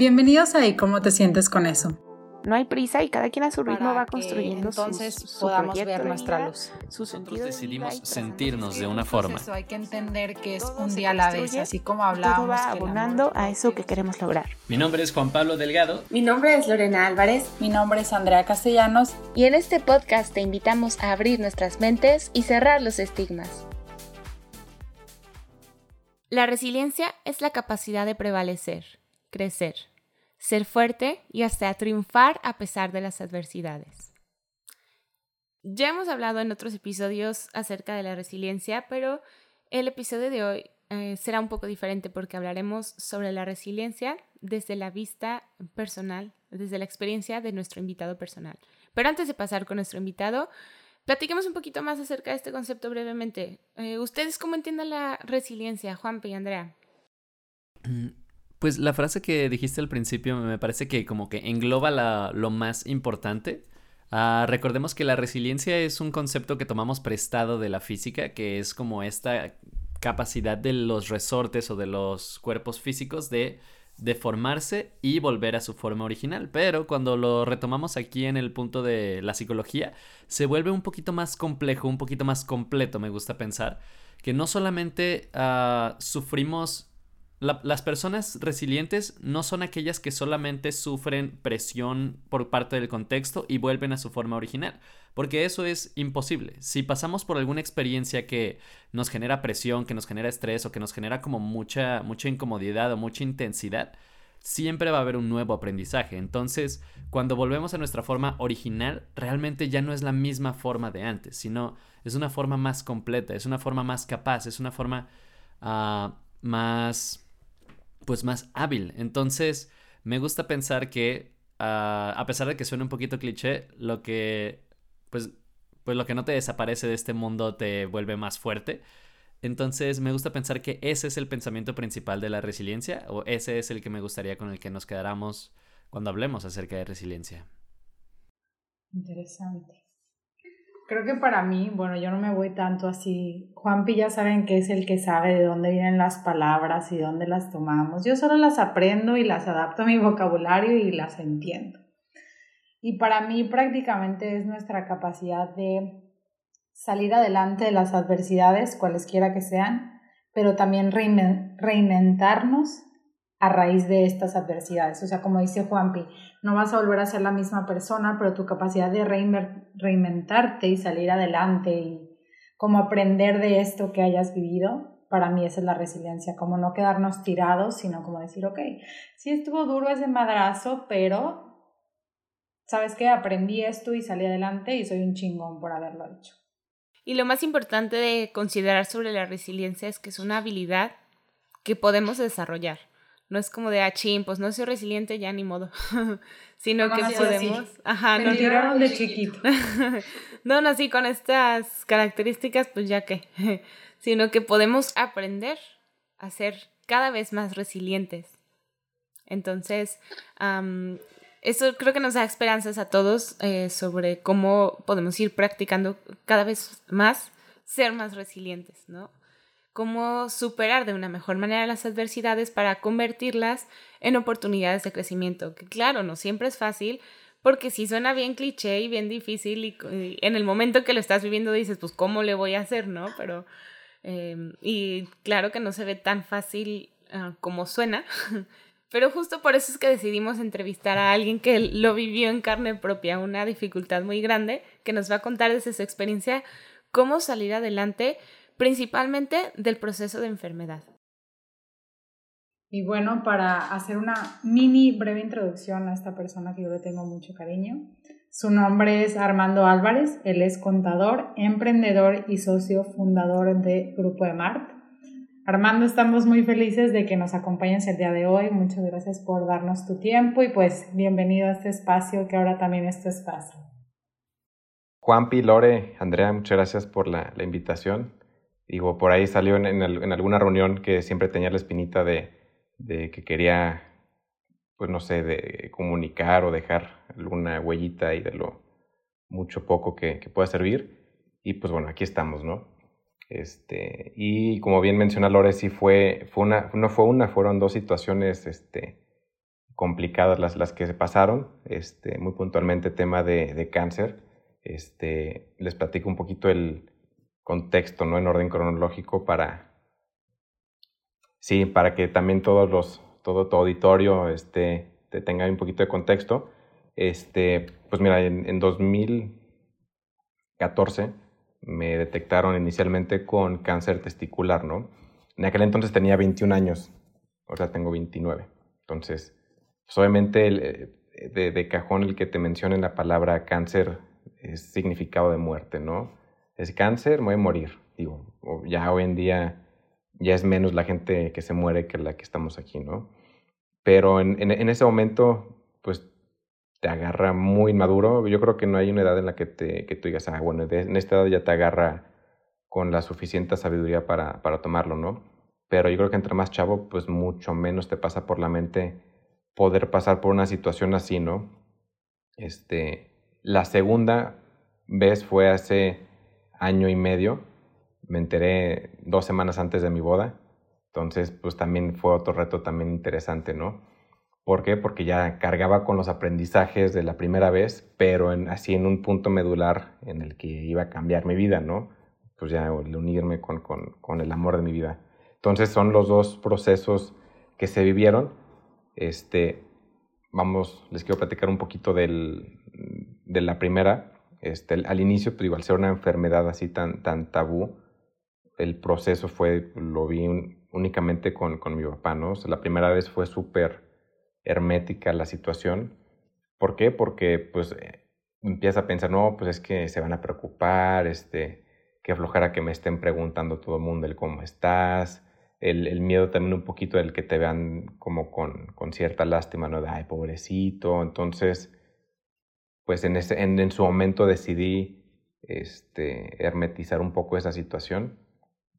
Bienvenidos a ¿Y cómo te sientes con eso? No hay prisa y cada quien a su ritmo va construyendo entonces su podamos ver de nuestra luz. Nosotros de decidimos sentirnos de una forma. eso, hay que entender que es Todo un día a la vez, así como y hablábamos. todo va abonando a eso que queremos lograr. Mi nombre es Juan Pablo Delgado. Mi nombre es Lorena Álvarez. Mi nombre es Andrea Castellanos. Y en este podcast te invitamos a abrir nuestras mentes y cerrar los estigmas. La resiliencia es la capacidad de prevalecer, crecer, ser fuerte y hasta triunfar a pesar de las adversidades. Ya hemos hablado en otros episodios acerca de la resiliencia, pero el episodio de hoy eh, será un poco diferente porque hablaremos sobre la resiliencia desde la vista personal, desde la experiencia de nuestro invitado personal. Pero antes de pasar con nuestro invitado, platiquemos un poquito más acerca de este concepto brevemente. Eh, ¿Ustedes cómo entienden la resiliencia, Juanpe y Andrea? Pues la frase que dijiste al principio me parece que como que engloba lo más importante. Ah, recordemos que la resiliencia es un concepto que tomamos prestado de la física, que es como esta capacidad de los resortes o de los cuerpos físicos de deformarse y volver a su forma original. Pero cuando lo retomamos aquí en el punto de la psicología, se vuelve un poquito más complejo, un poquito más completo, me gusta pensar, que no solamente ah, sufrimos la- las personas resilientes no son aquellas que solamente sufren presión por parte del contexto y vuelven a su forma original, porque eso es imposible. Si pasamos por alguna experiencia que nos genera presión, que nos genera estrés o que nos genera como mucha, mucha incomodidad o mucha intensidad, siempre va a haber un nuevo aprendizaje. Entonces, cuando volvemos a nuestra forma original, realmente ya no es la misma forma de antes, sino es una forma más completa, es una forma más capaz, es una forma ah, más pues más hábil. Entonces, me gusta pensar que, ah, a pesar de que suene un poquito cliché, lo que, pues, pues lo que no te desaparece de este mundo te vuelve más fuerte. Entonces, me gusta pensar que ese es el pensamiento principal de la resiliencia, o ese es el que me gustaría con el que nos quedáramos cuando hablemos acerca de resiliencia. Interesante. Creo que para mí, bueno, yo no me voy tanto así. Juanpi ya saben que es el que sabe de dónde vienen las palabras y dónde las tomamos. Yo solo las aprendo y las adapto a mi vocabulario y las entiendo. Y para mí prácticamente es nuestra capacidad de salir adelante de las adversidades, cualesquiera que sean, pero también reinventarnos a raíz de estas adversidades. O sea, como dice Juanpi, no vas a volver a ser la misma persona, pero tu capacidad de reinventarte y salir adelante y como aprender de esto que hayas vivido, para mí esa es la resiliencia, como no quedarnos tirados, sino como decir, ok, sí estuvo duro ese madrazo, pero sabes qué, aprendí esto y salí adelante y soy un chingón por haberlo hecho. Y lo más importante de considerar sobre la resiliencia es que es una habilidad que podemos desarrollar. No es como de, ah, chin, pues no soy resiliente, ya ni modo. Sino No que así. podemos. Ajá, Me no, tiraron de chiquito. no nací con estas características, pues ya que. Sino que podemos aprender a ser cada vez más resilientes. Entonces, am, eso creo que nos da esperanzas a todos eh, sobre cómo podemos ir practicando cada vez más ser más resilientes, ¿no? Cómo superar de una mejor manera las adversidades para convertirlas en oportunidades de crecimiento. Que claro, no siempre es fácil, porque sí suena bien cliché y bien difícil y, en el momento que lo estás viviendo dices, pues, ¿cómo le voy a hacer, no? Pero, eh, y claro que no se ve tan fácil ah, como suena, pero justo por eso es que decidimos entrevistar a alguien que lo vivió en carne propia, una dificultad muy grande, que nos va a contar desde su experiencia cómo salir adelante, principalmente del proceso de enfermedad. Y bueno, para hacer una mini breve introducción a esta persona que yo le tengo mucho cariño, su nombre es Armando Álvarez, él es contador, emprendedor y socio fundador de Grupo de Mart. Armando, estamos muy felices de que nos acompañes el día de hoy. Muchas gracias por darnos tu tiempo y pues bienvenido a este espacio que ahora también es tu espacio. Juanpi, Lore, Andrea, muchas gracias por la, la invitación. Digo, por ahí salió en, en, alguna reunión que siempre tenía la espinita de, de, que quería, pues no sé, de comunicar o dejar alguna huellita y de lo mucho poco que, que pueda servir. Y pues bueno, aquí estamos, ¿no? Este, y como bien menciona Lore, sí fue, fue una, no fue una, fueron dos situaciones este, complicadas las, las que se pasaron, este, muy puntualmente tema de, de cáncer. Este, les platico un poquito el contexto, ¿no? En orden cronológico para, sí, para que también todos los, todo tu auditorio este, te tenga un poquito de contexto. Este, pues mira, en, en 2014 me detectaron inicialmente con cáncer testicular, ¿no? En aquel entonces tenía 21 años, ahora tengo 29. Entonces, pues obviamente el, eh, de, de, cajón el que te mencionen la palabra cáncer es significado de muerte, ¿no? Es cáncer, voy a morir. Digo, ya hoy en día ya es menos la gente que se muere que la que estamos aquí, ¿no? Pero en, en, en ese momento, pues te agarra muy maduro. Yo creo que no hay una edad en la que, te, que tú digas, ah, bueno, en esta edad ya te agarra con la suficiente sabiduría para, para tomarlo, ¿no? Pero yo creo que entre más chavo, pues mucho menos te pasa por la mente poder pasar por una situación así, ¿no? Este, la segunda vez fue hace año y medio. Me enteré dos semanas antes de mi boda. Entonces, pues también fue otro reto también interesante, ¿no? ¿Por qué? Porque ya cargaba con los aprendizajes de la primera vez, pero en, así en un punto medular en el que iba a cambiar mi vida, ¿no? Pues ya unirme con, con, con el amor de mi vida. Entonces son los dos procesos que se vivieron. Este, vamos, les quiero platicar un poquito del, de la primera. Este, al inicio, pues, al ser una enfermedad así tan, tan tabú, el proceso fue, lo vi únicamente con, con mi papá, ¿no? La primera vez fue súper hermética la situación. ¿Por qué? Porque pues eh, empieza a pensar, no, pues es que se van a preocupar, este, que aflojara que me estén preguntando todo el mundo el cómo estás, el, el, miedo también un poquito del que te vean como con, con cierta lástima, ¿no? De, ay, pobrecito. Entonces, pues en, ese, en, en su momento decidí este, hermetizar un poco esa situación.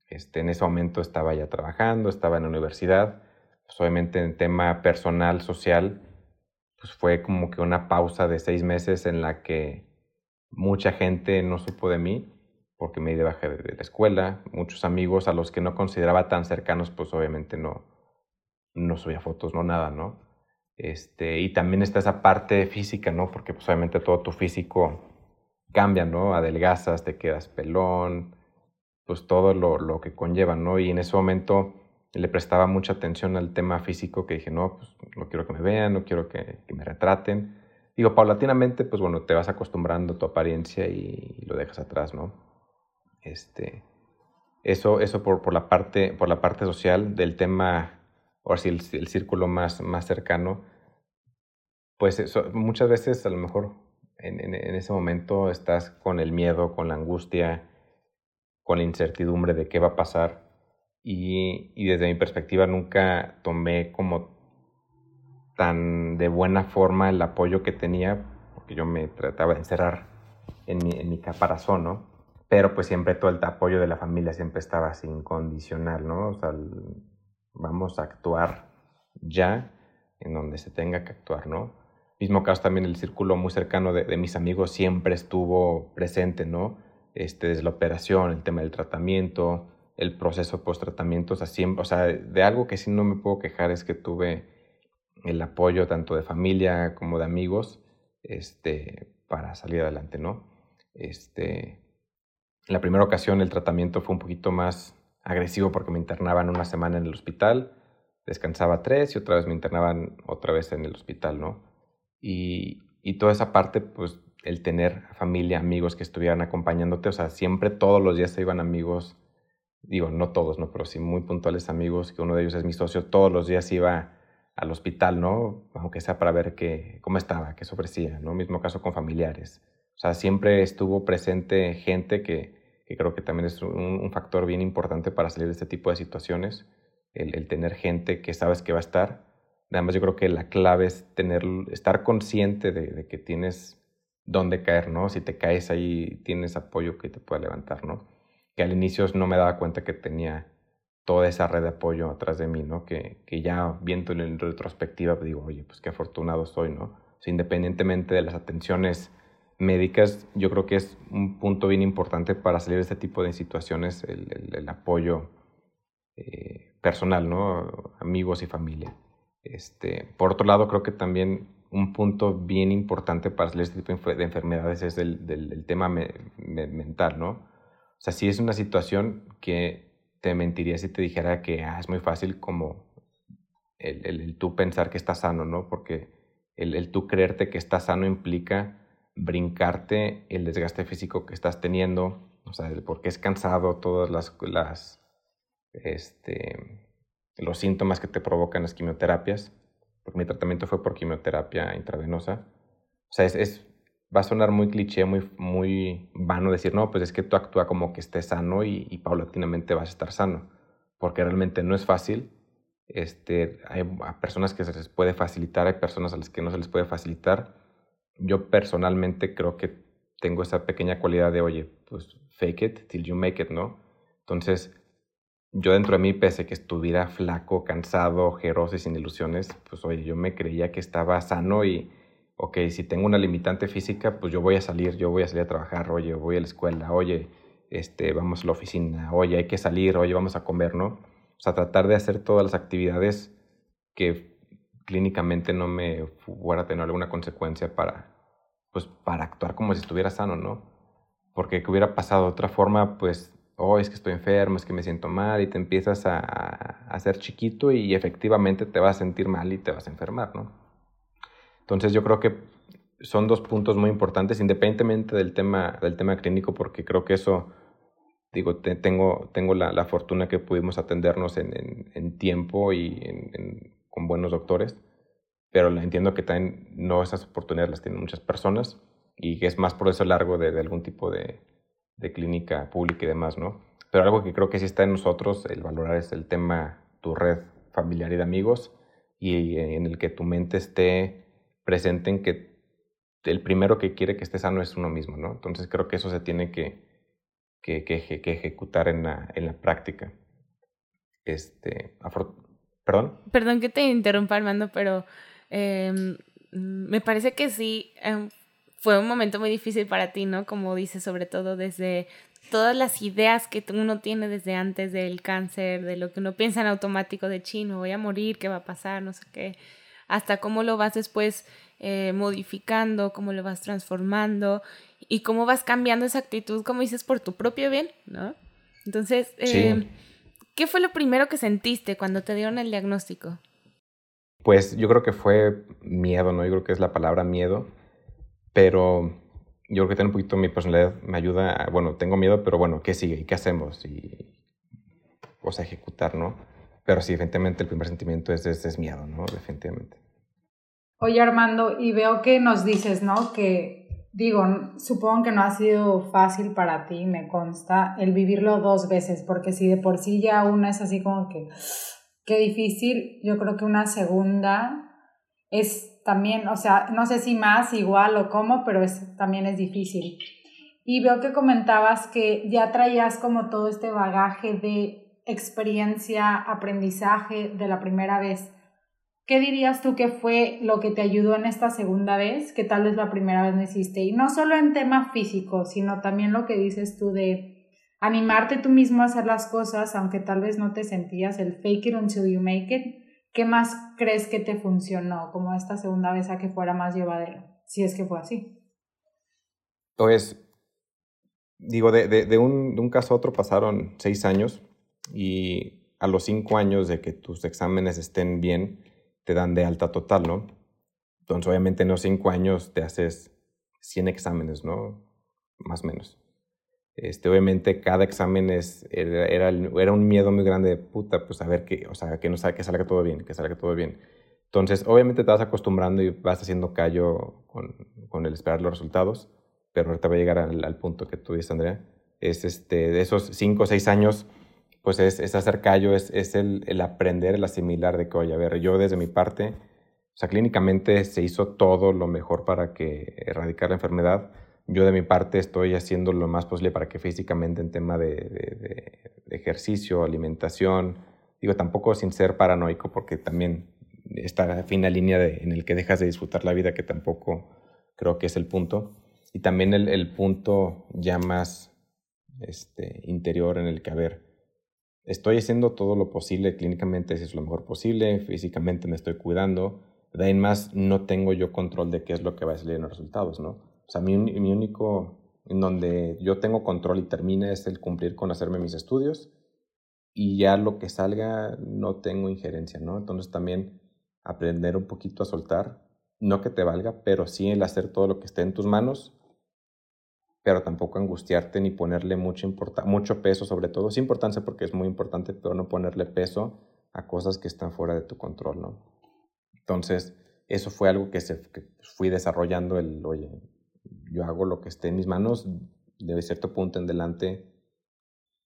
Este, en ese momento estaba ya trabajando, estaba en la universidad pues, obviamente en tema personal, social, pues fue como que una pausa de seis meses en la que mucha gente no supo de mí porque me di de baja de la escuela, muchos amigos a los que no consideraba tan cercanos, pues obviamente no, no subía fotos, no nada, ¿no? Este, y también está esa parte física, ¿no? Porque pues obviamente todo tu físico cambia, ¿no? Adelgazas, te quedas pelón, pues todo lo, lo que conlleva, ¿no? Y en ese momento le prestaba mucha atención al tema físico que dije, no, pues no quiero que me vean, no quiero que, me retraten. Digo, paulatinamente, pues bueno, te vas acostumbrando a tu apariencia y, lo dejas atrás, ¿no? Este, eso eso por, por, la parte, por la parte social del tema, o si el, el, círculo más, más cercano, pues muchas veces a lo mejor en, en, en ese momento estás con el miedo, con la angustia, con la incertidumbre de qué va a pasar y, desde mi perspectiva nunca tomé como tan de buena forma el apoyo que tenía, porque yo me trataba de encerrar en mi, en mi caparazón, ¿no? Pero pues siempre todo el apoyo de la familia siempre estaba así incondicional, ¿no? O sea, vamos a actuar ya en donde se tenga que actuar, ¿no? Mismo caso también el círculo muy cercano de, mis amigos siempre estuvo presente, ¿no? Este, desde la operación, el tema del tratamiento, el proceso post-tratamiento. O sea, siempre, o sea, de algo que sí no me puedo quejar es que tuve el apoyo tanto de familia como de amigos este, para salir adelante, ¿no? Este, en la primera ocasión el tratamiento fue un poquito más agresivo porque me internaban una semana en el hospital, descansaba tres y otra vez me internaban otra vez en el hospital, ¿no? Y, toda esa parte, pues el tener familia, amigos que estuvieran acompañándote, o sea, siempre todos los días se iban amigos digo, no todos, ¿no? Pero sí muy puntuales amigos, que uno de ellos es mi socio, todos los días iba al hospital, ¿no? Aunque sea para ver qué, cómo estaba, qué se ofrecía, ¿no? Mismo caso con familiares. O sea, siempre estuvo presente gente que, que creo que también es un, factor bien importante para salir de este tipo de situaciones, el tener gente que sabes que va a estar. Además, yo creo que la clave es tener, estar consciente de, que tienes dónde caer, ¿no? Si te caes ahí, tienes apoyo que te pueda levantar, ¿no? que al inicio no me daba cuenta que tenía toda esa red de apoyo atrás de mí, ¿no? Que, que ya viendo en retrospectiva pues, digo, oye, pues qué afortunado soy, ¿no? Independientemente de las atenciones médicas, yo creo que es un punto bien importante para salir de este tipo de situaciones, el apoyo eh, personal, ¿no? Amigos y familia. Este, por otro lado, creo que también un punto bien importante para este tipo de enfermedades es el, del, tema mental, ¿no? O sea, si es una situación que te mentiría si te dijera que ah, es muy fácil como el, tú pensar que estás sano, ¿no? Porque el, el tú creerte que estás sano implica brincarte el desgaste físico que estás teniendo, o sea, porque es cansado, todas las, las este, los síntomas que te provocan las quimioterapias, porque mi tratamiento fue por quimioterapia intravenosa. O sea, es, es, va a sonar muy cliché, muy, muy vano decir, no, pues es que tú actúa como que estés sano y, y paulatinamente vas a estar sano, porque realmente no es fácil. Este, hay personas que se les puede facilitar, hay personas a las que no se les puede facilitar. Yo personalmente creo que tengo esa pequeña cualidad de, oye, pues fake it till you make it, ¿no? Entonces, yo dentro de mí, pese que estuviera flaco, cansado, ojeroso y sin ilusiones, pues oye, yo me creía que estaba sano y, ok, si tengo una limitante física, pues yo voy a salir, yo voy a salir a trabajar, oye, voy a la escuela, oye, este, vamos a la oficina, oye, hay que salir, oye, vamos a comer, ¿no? O sea, tratar de hacer todas las actividades que clínicamente no me fuera a tener alguna consecuencia para, pues, para actuar como si estuviera sano, ¿no? Porque que hubiera pasado de otra forma, pues oh, es que estoy enfermo, es que me siento mal, y te empiezas a, a hacer chiquito y efectivamente te vas a sentir mal y te vas a enfermar, ¿no? Entonces yo creo que son dos puntos muy importantes, independientemente del tema, del tema clínico, porque creo que eso, digo, tengo, tengo la, la, fortuna que pudimos atendernos en, en, en tiempo y en, con buenos doctores, pero entiendo que también no esas oportunidades las tienen muchas personas y que es más por eso largo de, de algún tipo de, de clínica pública y demás, ¿no? Pero algo que creo que sí está en nosotros, el valorar es el tema, tu red familiar y de amigos, y en el que tu mente esté presente en que el primero que quiere que esté sano es uno mismo, ¿no? Entonces creo que eso se tiene que, que, que, ejecutar en la, en la práctica. Este, ¿Perdón? Perdón que te interrumpa, Armando, pero em, me parece que sí, em, fue un momento muy difícil para ti, ¿no? Como dices, sobre todo desde todas las ideas que uno tiene desde antes del cáncer, de lo que uno piensa en automático de chino, voy a morir, qué va a pasar, no sé qué, hasta cómo lo vas después eh, modificando, cómo lo vas transformando y cómo vas cambiando esa actitud, como dices, por tu propio bien, ¿no? Entonces, eh, ¿qué fue lo primero que sentiste cuando te dieron el diagnóstico? Pues yo creo que fue miedo, ¿no? Yo creo que es la palabra miedo pero yo creo que tener un poquito mi personalidad me ayuda, a, bueno, tengo miedo, pero bueno, ¿qué sigue? ¿Y qué hacemos? Y, o sea, ejecutar, ¿no? Pero sí, definitivamente el primer sentimiento es, es, es miedo, ¿no? Definitivamente. Oye, Armando, y veo que nos dices, ¿no? Que, digo, supongo que no ha sido fácil para ti, me consta, el vivirlo dos veces, porque si de por sí ya una es así como que, qué difícil, yo creo que una segunda es también, o sea, no sé si más, igual o cómo, pero es, también es difícil. Y veo que comentabas que ya traías como todo este bagaje de experiencia, aprendizaje de la primera vez. ¿Qué dirías tú que fue lo que te ayudó en esta segunda vez, que tal vez la primera vez no hiciste? Y no solo en tema físico, sino también lo que dices tú de animarte tú mismo a hacer las cosas, aunque tal vez no te sentías el fake it until you make it ¿Qué más crees que te funcionó como esta segunda vez a que fuera más llevadero? Si es que fue así. Pues, digo, de, de, de, un, de un caso a otro pasaron seis años y a los cinco años de que tus exámenes estén bien, te dan de alta total, ¿no? Entonces, obviamente en los cinco años te haces 100 exámenes, ¿no? Más o menos. Este, obviamente cada examen es, era, era, un miedo muy grande de puta, pues a ver que, o sea, que, no, que salga todo bien, que salga todo bien. Entonces, obviamente te vas acostumbrando y vas haciendo callo con, con el esperar los resultados, pero ahorita va a llegar al, punto que tú dices, Andrea. Es este, de esos cinco o seis años, pues es, es hacer callo, es, es el, el, aprender, el asimilar de que, oye, a ver, yo desde mi parte, o sea, clínicamente se hizo todo lo mejor para que erradicar la enfermedad yo de mi parte estoy haciendo lo más posible para que físicamente en tema de, ejercicio, alimentación, digo tampoco sin ser paranoico porque también esta fina línea en el que dejas de disfrutar la vida que tampoco creo que es el punto. Y también el, punto ya más este, interior en el que, a ver, estoy haciendo todo lo posible, clínicamente es lo mejor posible, físicamente me estoy cuidando, de ahí más no tengo yo control de qué es lo que va a salir en los resultados, ¿no? O sea, mi, mi único, en donde yo tengo control y termina es el cumplir con hacerme mis estudios y ya lo que salga no tengo injerencia, ¿no? Entonces también aprender un poquito a soltar, no que te valga, pero sí el hacer todo lo que esté en tus manos pero tampoco angustiarte ni ponerle mucho, mucho peso, sobre todo. Es importancia porque es muy importante, pero no ponerle peso a cosas que están fuera de tu control, ¿no? Entonces, eso fue algo que, se, fui desarrollando, el, oye, yo hago lo que esté en mis manos, de cierto punto en delante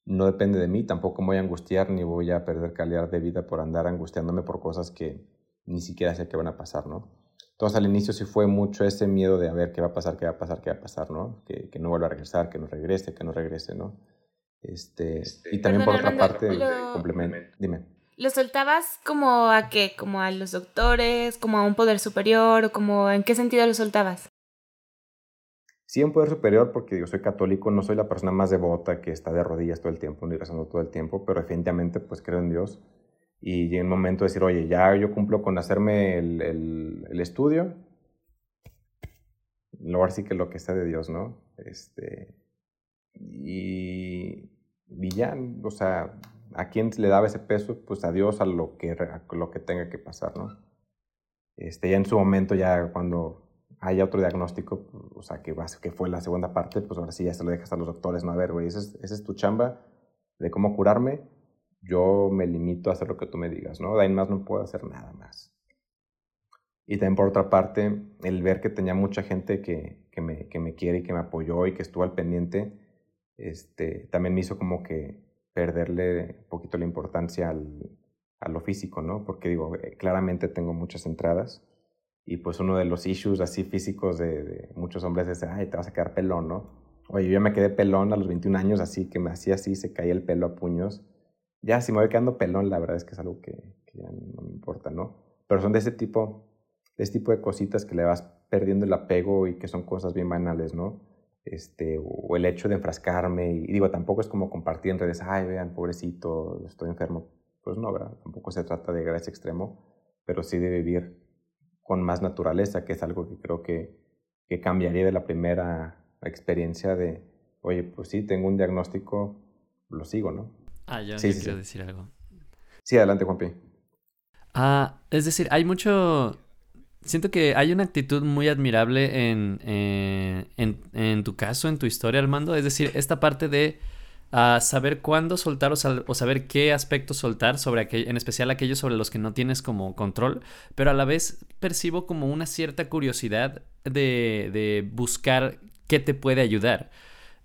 no depende de mí, tampoco me voy a angustiar ni voy a perder calidad de vida por andar angustiándome por cosas que ni siquiera sé que van a pasar, ¿no? Entonces al inicio sí fue mucho ese miedo de a ver qué va a pasar, qué va a pasar, qué va a pasar, ¿no? Que, que no vuelva a regresar, que no regrese, que no regrese, ¿no? Este, y también por otra parte, complemento, dime. ¿Lo soltabas como a qué? ¿Como a los doctores? ¿Como a un poder superior? ¿O como en qué sentido lo soltabas? Sí, un poder superior porque yo soy católico, no soy la persona más devota que está de rodillas todo el tiempo, ni rezando todo el tiempo, pero definitivamente pues creo en Dios y llega el momento de decir, oye, ya yo cumplo con hacerme el, el, el estudio, luego sí que lo que está de Dios, ¿no? Este, y, y ya, o sea, ¿a quién le daba ese peso? Pues a Dios, a lo que, a lo que tenga que pasar, ¿no? Este, ya en su momento, ya cuando haya otro diagnóstico, o sea, que, que fue la segunda parte, pues ahora sí ya se lo dejas a los doctores, ¿no? A ver, güey, esa es, esa es tu chamba de cómo curarme, yo me limito a hacer lo que tú me digas, ¿no? De ahí más no puedo hacer nada más. Y también por otra parte, el ver que tenía mucha gente que, que, me, que me quiere y que me apoyó y que estuvo al pendiente, este, también me hizo como que perderle un poquito la importancia al, a lo físico, ¿no? Porque digo, eh, claramente tengo muchas entradas y pues uno de los issues así físicos de, de, muchos hombres es, ay, te vas a quedar pelón, ¿no? Oye, yo me quedé pelón a los 21 años, así que me hacía así, se caía el pelo a puños ya si me voy quedando pelón, la verdad es que es algo que, ya no me importa, ¿no? Pero son de ese tipo, de ese tipo de cositas que le vas perdiendo el apego y que son cosas bien banales, ¿no? Este, o el hecho de enfrascarme, y digo, tampoco es como compartir en redes, ay, vean, pobrecito, estoy enfermo. Pues no, ¿verdad? Tampoco se trata de llegar a ese extremo, pero sí de vivir con más naturaleza, que es algo que creo que, que cambiaría de la primera experiencia de, oye, pues sí, tengo un diagnóstico, lo sigo, ¿no? Ah, yo, sí, quiero decir algo. Sí, adelante, Juanpi. Ah, es decir, hay mucho... Siento que hay una actitud muy admirable en, eh, en, en, tu caso, en tu historia, Armando. Es decir, esta parte de uh, saber cuándo soltar o, sal o, saber qué aspectos soltar, sobre en especial aquellos sobre los que no tienes como control, pero a la vez percibo como una cierta curiosidad de, de buscar qué te puede ayudar.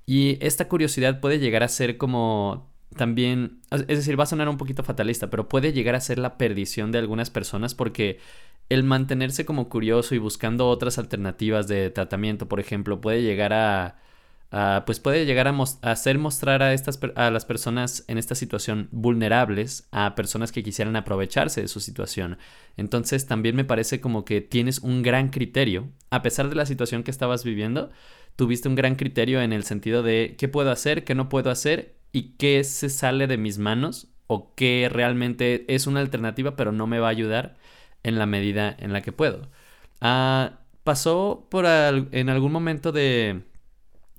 Y esta curiosidad puede llegar a ser como también, es decir, va a sonar un poquito fatalista, pero puede llegar a ser la perdición de algunas personas porque el mantenerse como curioso y buscando otras alternativas de tratamiento, por ejemplo, puede llegar a, pues puede llegar a, hacer mostrar a estas a las personas en esta situación vulnerables a personas que quisieran aprovecharse de su situación. Entonces, también me parece como que tienes un gran criterio, a pesar de la situación que estabas viviendo, tuviste un gran criterio en el sentido de qué puedo hacer, qué no puedo hacer y qué se sale de mis manos o qué realmente es una alternativa pero no me va a ayudar en la medida en la que puedo. Ah, ¿Pasó por en algún momento de,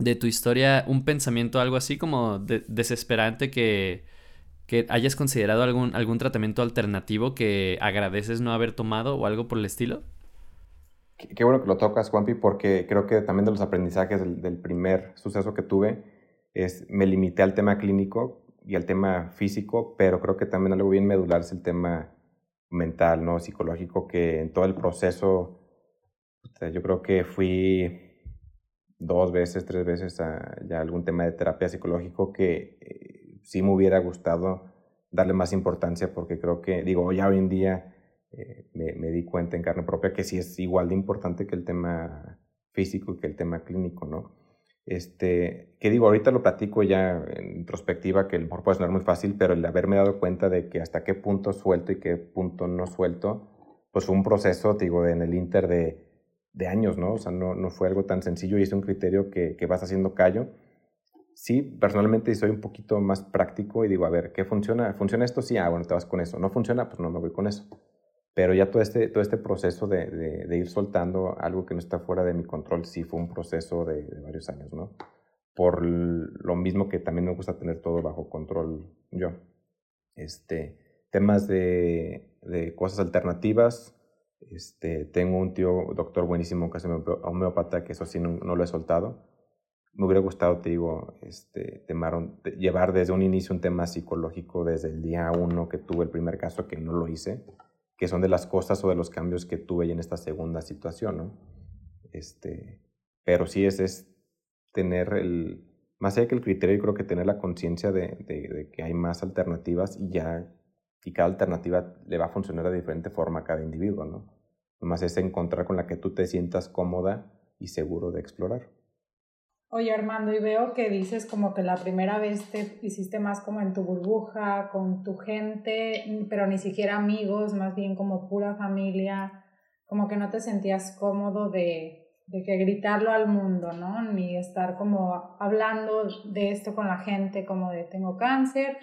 de, tu historia un pensamiento algo así como desesperante que, que hayas considerado algún, algún tratamiento alternativo que agradeces no haber tomado o algo por el estilo? Qué, bueno que lo tocas, Juanpi, porque creo que también de los aprendizajes del, del primer suceso que tuve, es, me limité al tema clínico y al tema físico, pero creo que también algo bien medular es el tema mental, ¿no? Psicológico, que en todo el proceso, yo creo que fui dos veces, tres veces a ya algún tema de terapia psicológico que eh, sí me hubiera gustado darle más importancia porque creo que, digo, ya hoy en día eh, me, me, di cuenta en carne propia que sí es igual de importante que el tema físico y que el tema clínico, ¿no? Este, que digo, ahorita lo platico ya en introspectiva, que lo mejor puede sonar muy fácil, pero el haberme dado cuenta de que hasta qué punto suelto y qué punto no suelto, pues fue un proceso, digo, en el inter de, de años, ¿no? O sea, no, no, fue algo tan sencillo y es un criterio que, que vas haciendo callo. sí, personalmente soy un poquito más práctico y digo, a ver, ¿qué funciona? ¿Funciona esto? Sí, ah, bueno, te vas con eso. ¿No funciona? Pues no me voy con eso. Pero ya todo este, todo este proceso de, de, ir soltando algo que no está fuera de mi control, sí fue un proceso de, varios años, ¿no? Por lo mismo que también me gusta tener todo bajo control yo. Este, temas de, de cosas alternativas, este, tengo un tío doctor buenísimo que es homeopata, que eso sí no, no, lo he soltado. Me hubiera gustado, te digo, este, llevar desde un inicio un tema psicológico desde el día uno que tuve el primer caso, que no lo hice, que son de las cosas o de los cambios que tuve en esta segunda situación, ¿no? Este, pero sí es, es tener el, más allá que el criterio, yo creo que tener la conciencia de, de, de, que hay más alternativas y ya y cada alternativa le va a funcionar de diferente forma a cada individuo, ¿no? Nomás es encontrar con la que tú te sientas cómoda y seguro de explorar. Oye Armando, y veo que dices como que la primera vez te hiciste más como en tu burbuja, con tu gente, pero ni siquiera amigos, más bien como pura familia, como que no te sentías cómodo de, de que gritarlo al mundo, ¿no? Ni estar como hablando de esto con la gente, como de tengo cáncer,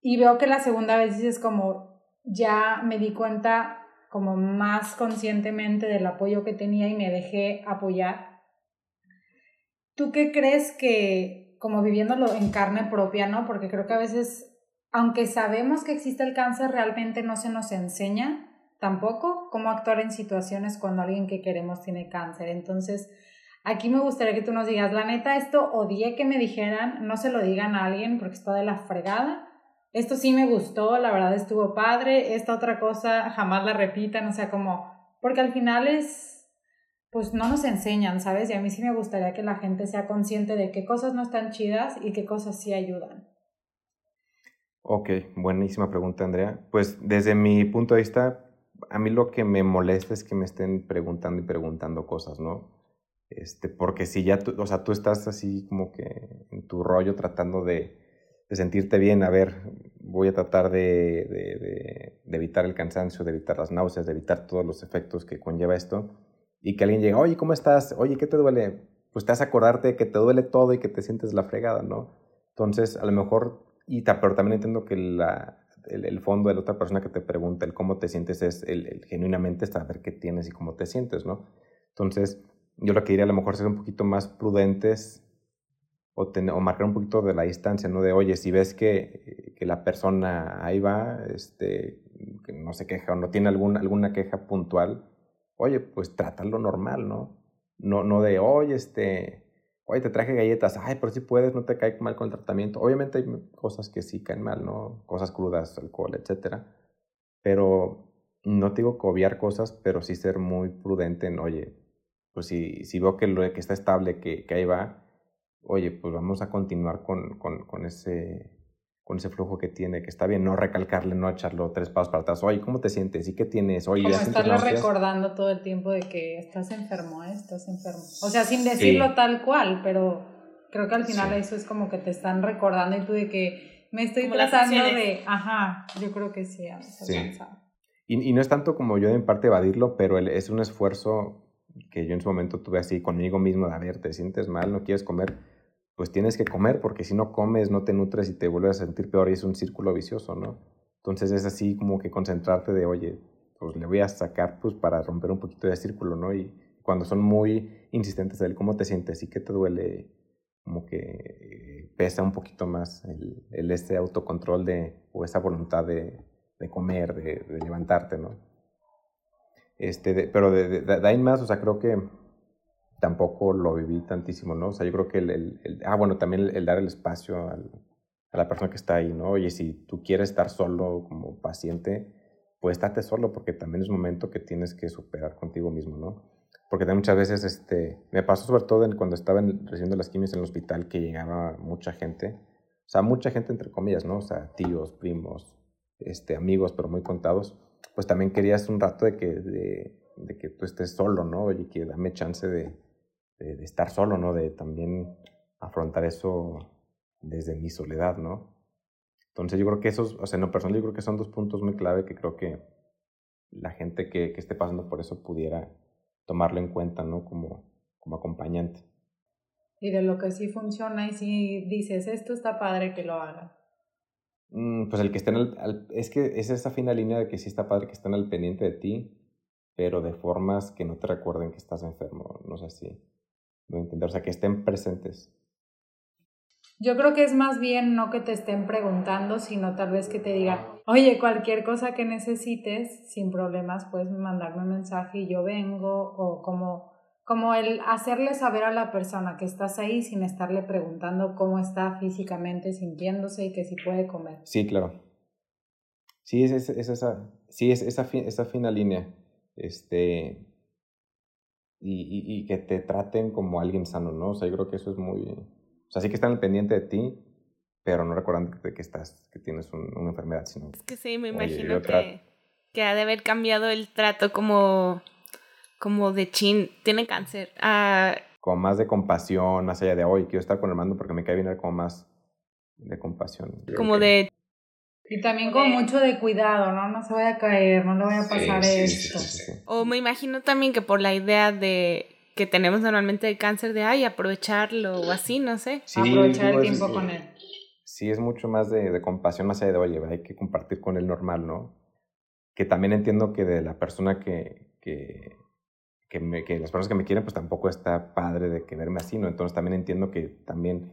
y veo que la segunda vez dices como, ya me di cuenta como más conscientemente del apoyo que tenía y me dejé apoyar. ¿Tú qué crees que, como viviéndolo en carne propia, ¿no? Porque creo que a veces, aunque sabemos que existe el cáncer, realmente no se nos enseña tampoco cómo actuar en situaciones cuando alguien que queremos tiene cáncer. Entonces, aquí me gustaría que tú nos digas, la neta, esto odié que me dijeran, no se lo digan a alguien porque está de la fregada esto sí me gustó, la verdad estuvo padre, esta otra cosa jamás la repitan, o sea, como, porque al final es, pues no nos enseñan, ¿sabes? Y a mí sí me gustaría que la gente sea consciente de qué cosas no están chidas y qué cosas sí ayudan. Ok, buenísima pregunta, Andrea. Pues desde mi punto de vista, a mí lo que me molesta es que me estén preguntando y preguntando cosas, ¿no? Este, porque si ya tú, o sea, tú estás así como que en tu rollo tratando de de sentirte bien, a ver, voy a tratar de, de, evitar el cansancio, de evitar las náuseas, de evitar todos los efectos que conlleva esto, y que alguien llegue, oye, ¿cómo estás? Oye, ¿qué te duele? Pues te a acordarte que te duele todo y que te sientes la fregada, ¿no? Entonces, a lo mejor, y pero también entiendo que la, el, fondo de la otra persona que te pregunta, el cómo te sientes, es el, el, genuinamente saber qué tienes y cómo te sientes, ¿no? Entonces, yo lo que diría a lo mejor ser un poquito más prudentes o, marcar un poquito de la distancia, ¿no? De, oye, si ves que, que la persona ahí va, este, que no se queja o no tiene alguna, alguna queja puntual, oye, pues trátalo normal, ¿no? No, no de, oye, este, oye, te traje galletas, ay, pero si puedes, no te cae mal con el tratamiento. Obviamente hay cosas que sí caen mal, ¿no? Cosas crudas, alcohol, etcétera. Pero no te digo cobiar cosas, pero sí ser muy prudente en, oye, pues si, si veo que, lo, que está estable, que, que ahí va, oye, pues vamos a continuar con, con, con, ese, con ese flujo que tiene, que está bien, no recalcarle, no echarlo tres pasos para atrás, oye, ¿cómo te sientes? ¿Y qué tienes? Oye, Como estarle recordando todo el tiempo de que estás enfermo, ¿eh? Estás enfermo. O sea, sin decirlo tal cual, pero creo que al final eso es como que te están recordando y tú de que me estoy tratando de... Ajá, yo creo que sí, sí. Y, y no es tanto como yo en parte evadirlo, pero es un esfuerzo que yo en su momento tuve así conmigo mismo de, a ver, te sientes mal, no quieres comer, pues tienes que comer porque si no comes no te nutres y te vuelves a sentir peor y es un círculo vicioso, ¿no? Entonces es así como que concentrarte de, oye, pues le voy a sacar pues para romper un poquito de círculo, ¿no? Y cuando son muy insistentes de cómo te sientes y qué te duele, como que pesa un poquito más el, autocontrol de, o esa voluntad de, de comer, de, de levantarte, ¿no? Este, pero de, de, ahí más, o sea, creo que tampoco lo viví tantísimo, ¿no? O sea, yo creo que el, el, ah, bueno, también el, dar el espacio al, a la persona que está ahí, ¿no? Oye, si tú quieres estar solo como paciente, pues estate solo porque también es un momento que tienes que superar contigo mismo, ¿no? Porque también muchas veces, este, me pasó sobre todo cuando estaba recibiendo las quimios en el hospital que llegaba mucha gente, o sea, mucha gente entre comillas, ¿no? O sea, tíos, primos, este, amigos, pero muy contados pues también querías un rato de que, de, que tú estés solo, ¿no? Oye, que dame chance de, de, estar solo, ¿no? De también afrontar eso desde mi soledad, ¿no? Entonces yo creo que esos, o sea, en lo personal yo creo que son dos puntos muy clave que creo que la gente que, que esté pasando por eso pudiera tomarlo en cuenta, ¿no? Como, como acompañante. Y de lo que sí funciona y si dices, esto está padre que lo haga. Mm, pues el que estén al, es que es esa fina línea de que sí está padre que estén al pendiente de ti, pero de formas que no te recuerden que estás enfermo, no sé si no entender, o sea, que estén presentes. Yo creo que es más bien no que te estén preguntando, sino tal vez que te digan, oye, cualquier cosa que necesites, sin problemas, puedes mandarme un mensaje y yo vengo, o como, como el hacerle saber a la persona que estás ahí sin estarle preguntando cómo está físicamente sintiéndose y que si puede comer. Sí, claro. Sí, es, es, esa, sí, es esa, esa fina línea. Este, y, y, y, que te traten como alguien sano, ¿no? O sea, yo creo que eso es muy, o sea, sí que están al pendiente de ti, pero no recuerdan de que estás, que tienes una enfermedad, sino... Es que sí, me imagino que, que ha de haber cambiado el trato como, como de chin, tiene cáncer. Ah, como más de compasión, más allá de hoy, quiero estar con el mando porque me cae bien como más de compasión. Como de... Y también con mucho de cuidado, ¿no? No se vaya a caer, no le vaya a pasar esto. o me imagino también que por la idea de que tenemos normalmente de cáncer de, ay, aprovecharlo o así, no sé. Aprovechar el tiempo con él. Sí, es mucho más de, de, compasión, más allá de, oye, hay que compartir con él normal, ¿no? Que también entiendo que de la persona que, que, que, me, que las personas que me quieren, pues tampoco está padre de que verme así, ¿no? Entonces también entiendo que también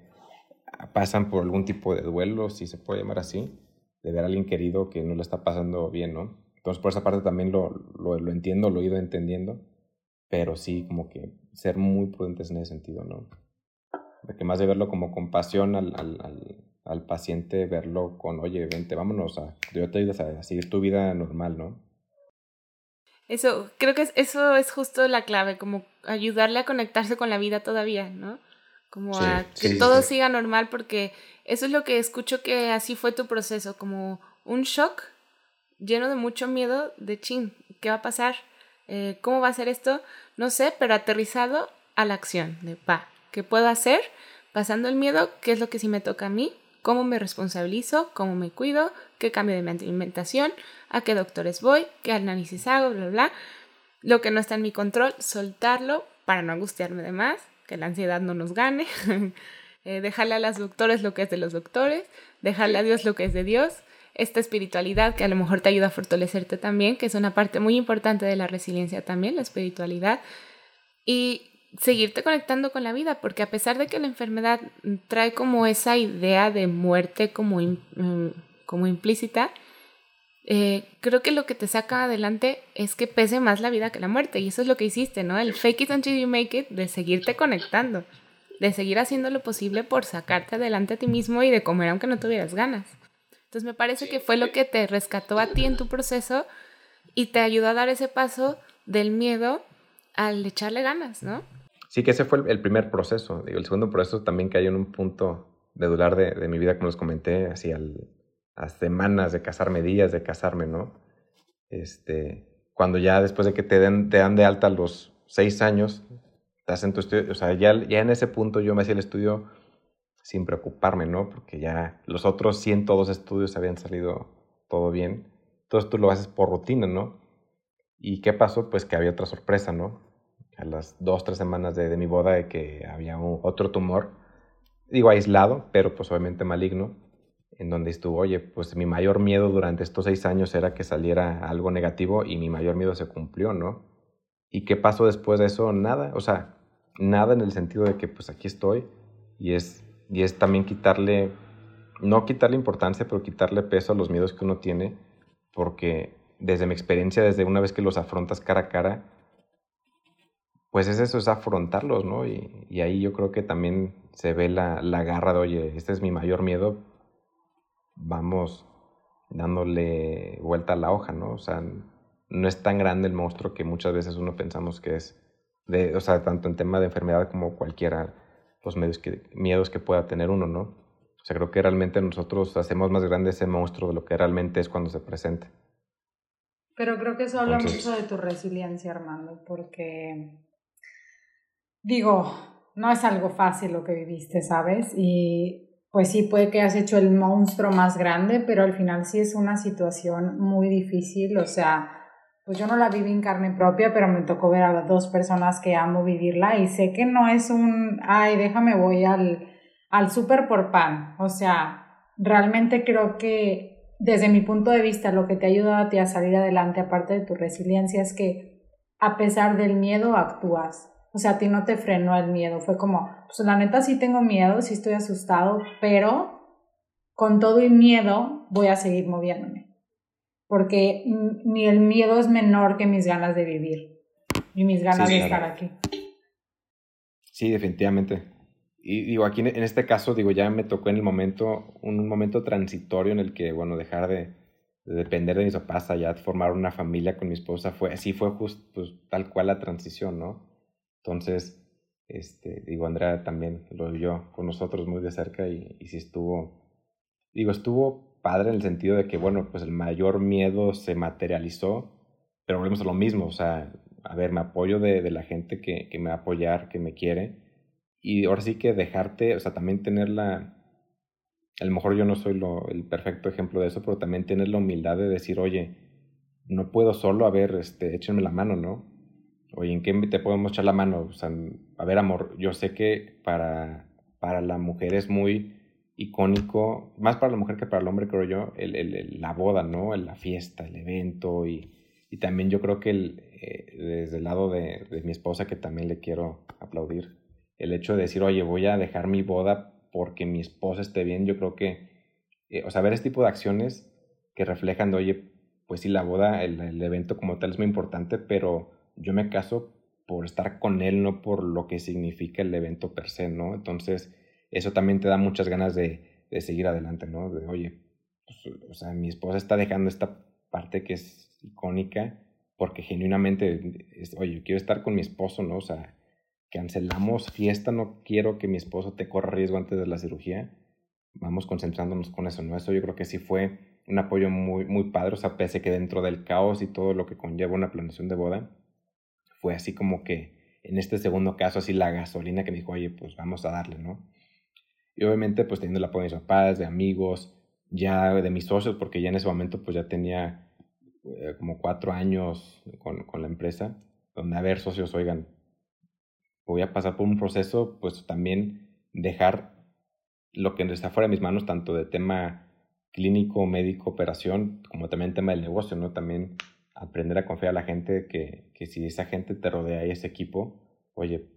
pasan por algún tipo de duelo, si se puede llamar así, de ver a alguien querido que no lo está pasando bien, ¿no? Entonces por esa parte también lo, lo, lo entiendo, lo he ido entendiendo pero sí como que ser muy prudentes en ese sentido, ¿no? De que más de verlo como compasión al, al, al, al paciente, verlo con, oye, vente, vámonos, a, yo te ayudo a seguir tu vida normal, ¿no? Eso, creo que eso es justo la clave, como ayudarle a conectarse con la vida todavía, ¿no? Como a que todo siga normal, porque eso es lo que escucho que así fue tu proceso, como un shock lleno de mucho miedo de chin, ¿qué va a pasar? Eh, ¿Cómo va a ser esto? No sé, pero aterrizado a la acción de, va, ¿qué puedo hacer? Pasando el miedo, ¿qué es lo que sí me toca a mí? ¿Cómo me responsabilizo? ¿Cómo me cuido? ¿Qué cambio de mi alimentación? ¿A qué doctores voy? ¿Qué análisis hago? Bla, bla. Lo que no está en mi control, soltarlo para no angustiarme de más, que la ansiedad no nos gane. eh, dejarle a los doctores lo que es de los doctores, dejarle a Dios lo que es de Dios. Esta espiritualidad que a lo mejor te ayuda a fortalecerte también, que es una parte muy importante de la resiliencia también, la espiritualidad, y seguirte conectando con la vida, porque a pesar de que la enfermedad trae como esa idea de muerte como, mm, como implícita, eh, creo que lo que te saca adelante es que pese más la vida que la muerte, y eso es lo que hiciste, ¿no? El fake it until you make it, de seguirte conectando, de seguir haciendo lo posible por sacarte adelante a ti mismo y de comer aunque no tuvieras ganas. Entonces me parece que fue lo que te rescató a ti en tu proceso y te ayudó a dar ese paso del miedo al echarle ganas, ¿no? Sí, que ese fue el, primer proceso. Digo, el segundo proceso también cayó en un punto de dudar de, de mi vida, como les comenté, así al, a semanas de casarme, días de casarme, ¿no? Este, cuando ya después de que te, den, te dan de alta los seis años, te hacen tu estudio, o sea, ya, ya en ese punto yo me hacía el estudio sin preocuparme, ¿no? Porque ya los otros 102 estudios habían salido todo bien. Entonces tú lo haces por rutina, ¿no? ¿Y qué pasó? Pues que había otra sorpresa, ¿no? A las dos, tres semanas de, mi boda de que había otro tumor, digo aislado, pero pues obviamente maligno, en donde estuvo, oye, pues mi mayor miedo durante estos seis años era que saliera algo negativo y mi mayor miedo se cumplió, ¿no? ¿Y qué pasó después de eso? Nada, o sea, nada en el sentido de que pues aquí estoy y es y es también quitarle, no quitarle importancia, pero quitarle peso a los miedos que uno tiene, porque desde mi experiencia, desde una vez que los afrontas cara a cara, pues es eso, es afrontarlos, ¿no? Y, y ahí yo creo que también se ve la, la garra de, oye, este es mi mayor miedo, vamos dándole vuelta a la hoja, ¿no? O sea, no es tan grande el monstruo que muchas veces uno pensamos que es, de, o sea, tanto en tema de enfermedad como cualquiera los medios que, miedos que pueda tener uno, ¿no? O sea, creo que realmente nosotros hacemos más grande ese monstruo de lo que realmente es cuando se presenta. Pero creo que eso habla mucho de tu resiliencia, Armando, porque digo, no es algo fácil lo que viviste, ¿sabes? Y pues sí, puede que hayas hecho el monstruo más grande, pero al final sí es una situación muy difícil, o sea, pues yo no la viví en carne propia, pero me tocó ver a las dos personas que amo vivirla y sé que no es un, ay, déjame voy al, al súper por pan. O sea, realmente creo que desde mi punto de vista lo que te ayuda a ti a salir adelante, aparte de tu resiliencia, es que a pesar del miedo actúas. O sea, a ti no te frenó el miedo, fue como, pues la neta sí tengo miedo, sí estoy asustado, pero con todo y miedo voy a seguir moviéndome porque ni el miedo es menor que mis ganas de vivir y mis ganas de estar aquí. Sí, definitivamente. Y digo, aquí en este caso, digo, ya me tocó en el momento, un momento transitorio en el que, bueno, dejar de, depender de mis papás, ya formar una familia con mi esposa, fue, así fue justo, pues, tal cual la transición, ¿no? Entonces, este, digo, Andrea también lo vio con nosotros muy de cerca y, y sí estuvo, digo, estuvo padre en el sentido de que, bueno, pues el mayor miedo se materializó, pero volvemos a lo mismo, o sea, a ver, me apoyo de, de la gente que, que, me va a apoyar, que me quiere, y ahora sí que dejarte, o sea, también tener la, a lo mejor yo no soy lo, el perfecto ejemplo de eso, pero también tener la humildad de decir, oye, no puedo solo, a ver, este, échenme la mano, ¿no? Oye, ¿en qué te podemos echar la mano? O sea, a ver, amor, yo sé que para, para la mujer es muy icónico, más para la mujer que para el hombre, creo yo, el, el, la boda, ¿no? La fiesta, el evento y, y también yo creo que el, eh, desde el lado de, de, mi esposa, que también le quiero aplaudir, el hecho de decir, oye, voy a dejar mi boda porque mi esposa esté bien, yo creo que, eh, o sea, ver este tipo de acciones que reflejan de, oye, pues sí, la boda, el, el evento como tal es muy importante, pero yo me caso por estar con él, no por lo que significa el evento per se, ¿no? Entonces, eso también te da muchas ganas de, de seguir adelante, ¿no? De, oye, pues, o sea, mi esposa está dejando esta parte que es icónica porque genuinamente, es, oye, quiero estar con mi esposo, ¿no? O sea, cancelamos fiesta, no quiero que mi esposo te corra riesgo antes de la cirugía. Vamos concentrándonos con eso, ¿no? Eso yo creo que sí fue un apoyo muy, muy padre, o sea, pese que dentro del caos y todo lo que conlleva una planeación de boda, fue así como que en este segundo caso, así la gasolina que me dijo, oye, pues vamos a darle, ¿no? Y obviamente pues teniendo el apoyo de mis papás, de amigos, ya de mis socios, porque ya en ese momento pues ya tenía eh, como cuatro años con, con, la empresa, donde a ver socios, oigan, voy a pasar por un proceso, pues también dejar lo que está fuera de mis manos, tanto de tema clínico, médico, operación, como también tema del negocio, ¿no? También aprender a confiar a la gente que, que si esa gente te rodea y ese equipo, oye,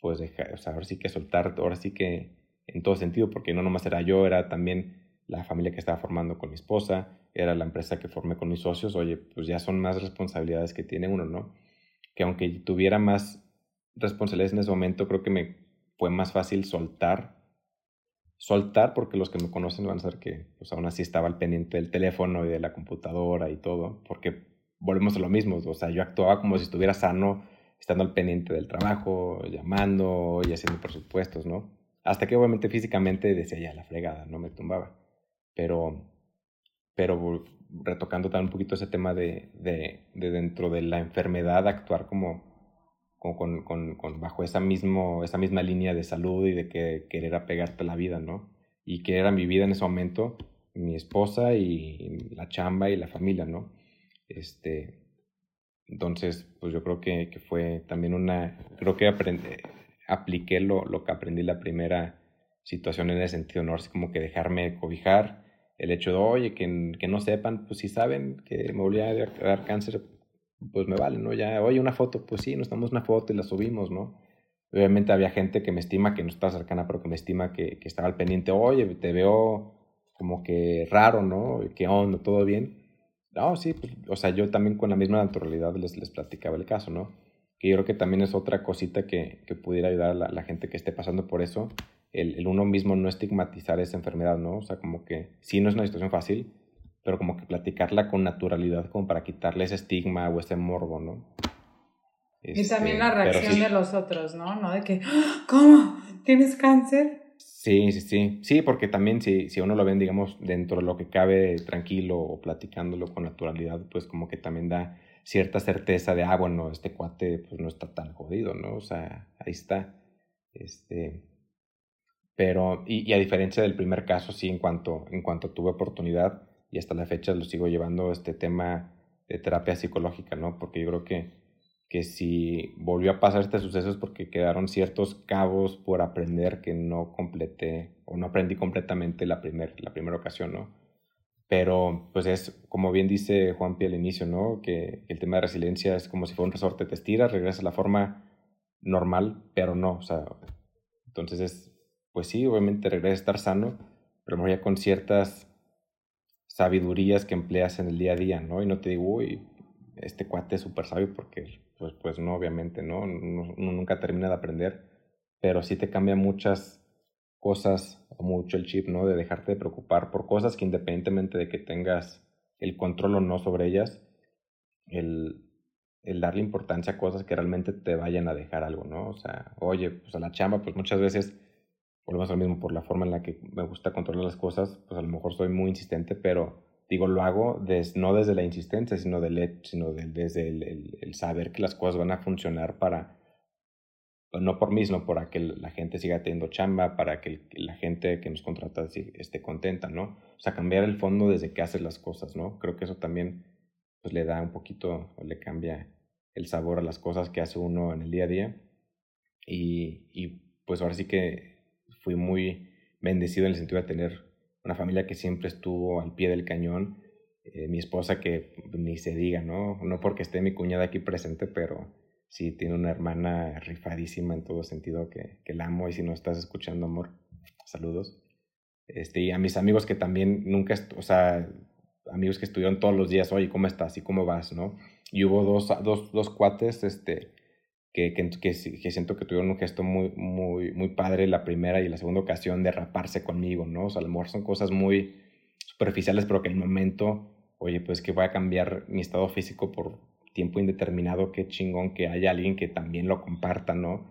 pues dejar, o sea, ahora sí que soltar, ahora sí que en todo sentido, porque no nomás era yo, era también la familia que estaba formando con mi esposa, era la empresa que formé con mis socios, oye, pues ya son más responsabilidades que tiene uno, ¿no? Que aunque tuviera más responsabilidades en ese momento, creo que me fue más fácil soltar, soltar, porque los que me conocen van a saber que pues aún así estaba al pendiente del teléfono y de la computadora y todo, porque volvemos a lo mismo, o sea, yo actuaba como si estuviera sano, estando al pendiente del trabajo, llamando y haciendo presupuestos, ¿no? Hasta que obviamente físicamente decía ya la fregada, no me tumbaba. Pero, pero retocando también un poquito ese tema de, de, de dentro de la enfermedad, actuar como, con, con, bajo esa, mismo, esa misma línea de salud y de que querer apegarte a la vida, ¿no? Y que era mi vida en ese momento, mi esposa y la chamba y la familia, ¿no? Este, entonces, pues yo creo que, que fue también una, creo que aprendí, apliqué lo, lo que aprendí la primera situación en ese sentido, ¿no? Así como que dejarme cobijar, el hecho de, oye, que, que no sepan, pues si saben que me volví a dar cáncer, pues me vale, ¿no? Ya, oye, una foto, pues sí, nos damos una foto y la subimos, ¿no? Obviamente había gente que me estima, que no está cercana, pero que me estima que, que estaba al pendiente, oye, te veo como que raro, ¿no? ¿Qué onda? ¿Todo bien? No, sí, pues, o sea, yo también con la misma naturalidad les, les platicaba el caso, ¿no? Que yo creo que también es otra cosita que, que pudiera ayudar a la, gente que esté pasando por eso, el, el, uno mismo no estigmatizar esa enfermedad, ¿no? O sea, como que sí no es una situación fácil, pero como que platicarla con naturalidad, como para quitarle ese estigma o ese morbo, ¿no? y también la este, reacción de los otros, ¿no? ¿No? De que, ¡Ah! ¿cómo? ¿Tienes cáncer? Sí, sí, sí. Sí, porque también si, si uno lo ven, digamos, dentro de lo que cabe tranquilo o platicándolo con naturalidad, pues como que también da cierta certeza de, ah, bueno, este cuate pues no está tan jodido, ¿no? O sea, ahí está. Este, pero, y, y, a diferencia del primer caso, sí, en cuanto, en cuanto tuve oportunidad, y hasta la fecha lo sigo llevando, este tema, de terapia psicológica, ¿no? Porque yo creo que, que si volvió a pasar este suceso es porque quedaron ciertos cabos por aprender que no completé o no aprendí completamente la, primer, la primera ocasión, ¿no? Pero pues es, como bien dice Juan Pi al inicio, ¿no? Que el tema de resiliencia es como si fuera un resorte, te estiras, regresas a la forma normal, pero no, o sea, entonces es, pues sí, obviamente regresa a estar sano, pero ya con ciertas sabidurías que empleas en el día a día, ¿no? Y no te digo, uy, este cuate es súper sabio porque, pues, pues no, obviamente, ¿no? Uno, nunca termina de aprender, pero sí te cambia muchas cosas, mucho el chip, ¿no? De dejarte de preocupar por cosas que independientemente de que tengas el control o no sobre ellas, el, darle importancia a cosas que realmente te vayan a dejar algo, ¿no? O sea, oye, pues a la chamba, pues muchas veces volvemos al mismo por la forma en la que me gusta controlar las cosas, pues a lo mejor soy muy insistente, pero digo, lo hago no desde la insistencia, sino, del, sino desde el, saber que las cosas van a funcionar para, no por mí, sino para que la gente siga teniendo chamba, para que la gente que nos contrata esté contenta, ¿no? O sea, cambiar el fondo desde que haces las cosas, ¿no? Creo que eso también pues le da un poquito, le cambia el sabor a las cosas que hace uno en el día a día. Y, y pues ahora sí que fui muy bendecido en el sentido de tener una familia que siempre estuvo al pie del cañón. Eh, mi esposa que ni se diga, ¿no? No porque esté mi cuñada aquí presente, pero sí tiene una hermana rifadísima en todo sentido que, que la amo y si no estás escuchando, amor, saludos. Este, y a mis amigos que también nunca, o sea, amigos que estuvieron todos los días, oye, ¿cómo estás? ¿Y cómo vas? ¿No? Y hubo dos, dos, dos cuates, este, que, que, que, siento que tuvieron un gesto muy, muy, muy padre la primera y la segunda ocasión de raparse conmigo, ¿no? O sea, a lo son cosas muy superficiales, pero que el momento, oye, pues que voy a cambiar mi estado físico por tiempo indeterminado, qué chingón que haya alguien que también lo comparta, ¿no?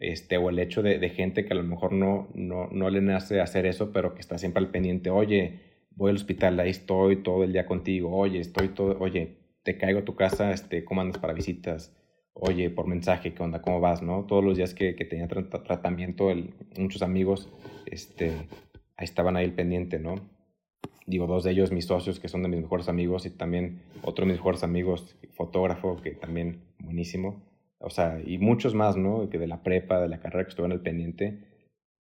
Este, o el hecho de, gente que a lo mejor no, no, no le nace hacer eso, pero que está siempre al pendiente, oye, voy al hospital, ahí estoy todo el día contigo, oye, estoy todo, oye, te caigo a tu casa, este, ¿cómo andas para visitas? oye, por mensaje, ¿qué onda? ¿Cómo vas? ¿No? Todos los días que, que tenía tratamiento, muchos amigos, este, ahí estaban ahí el pendiente, ¿no? Digo, dos de ellos mis socios, que son de mis mejores amigos, y también otro de mis mejores amigos, fotógrafo, que también buenísimo. O sea, y muchos más, ¿no? Que de la prepa, de la carrera que estuve en el pendiente.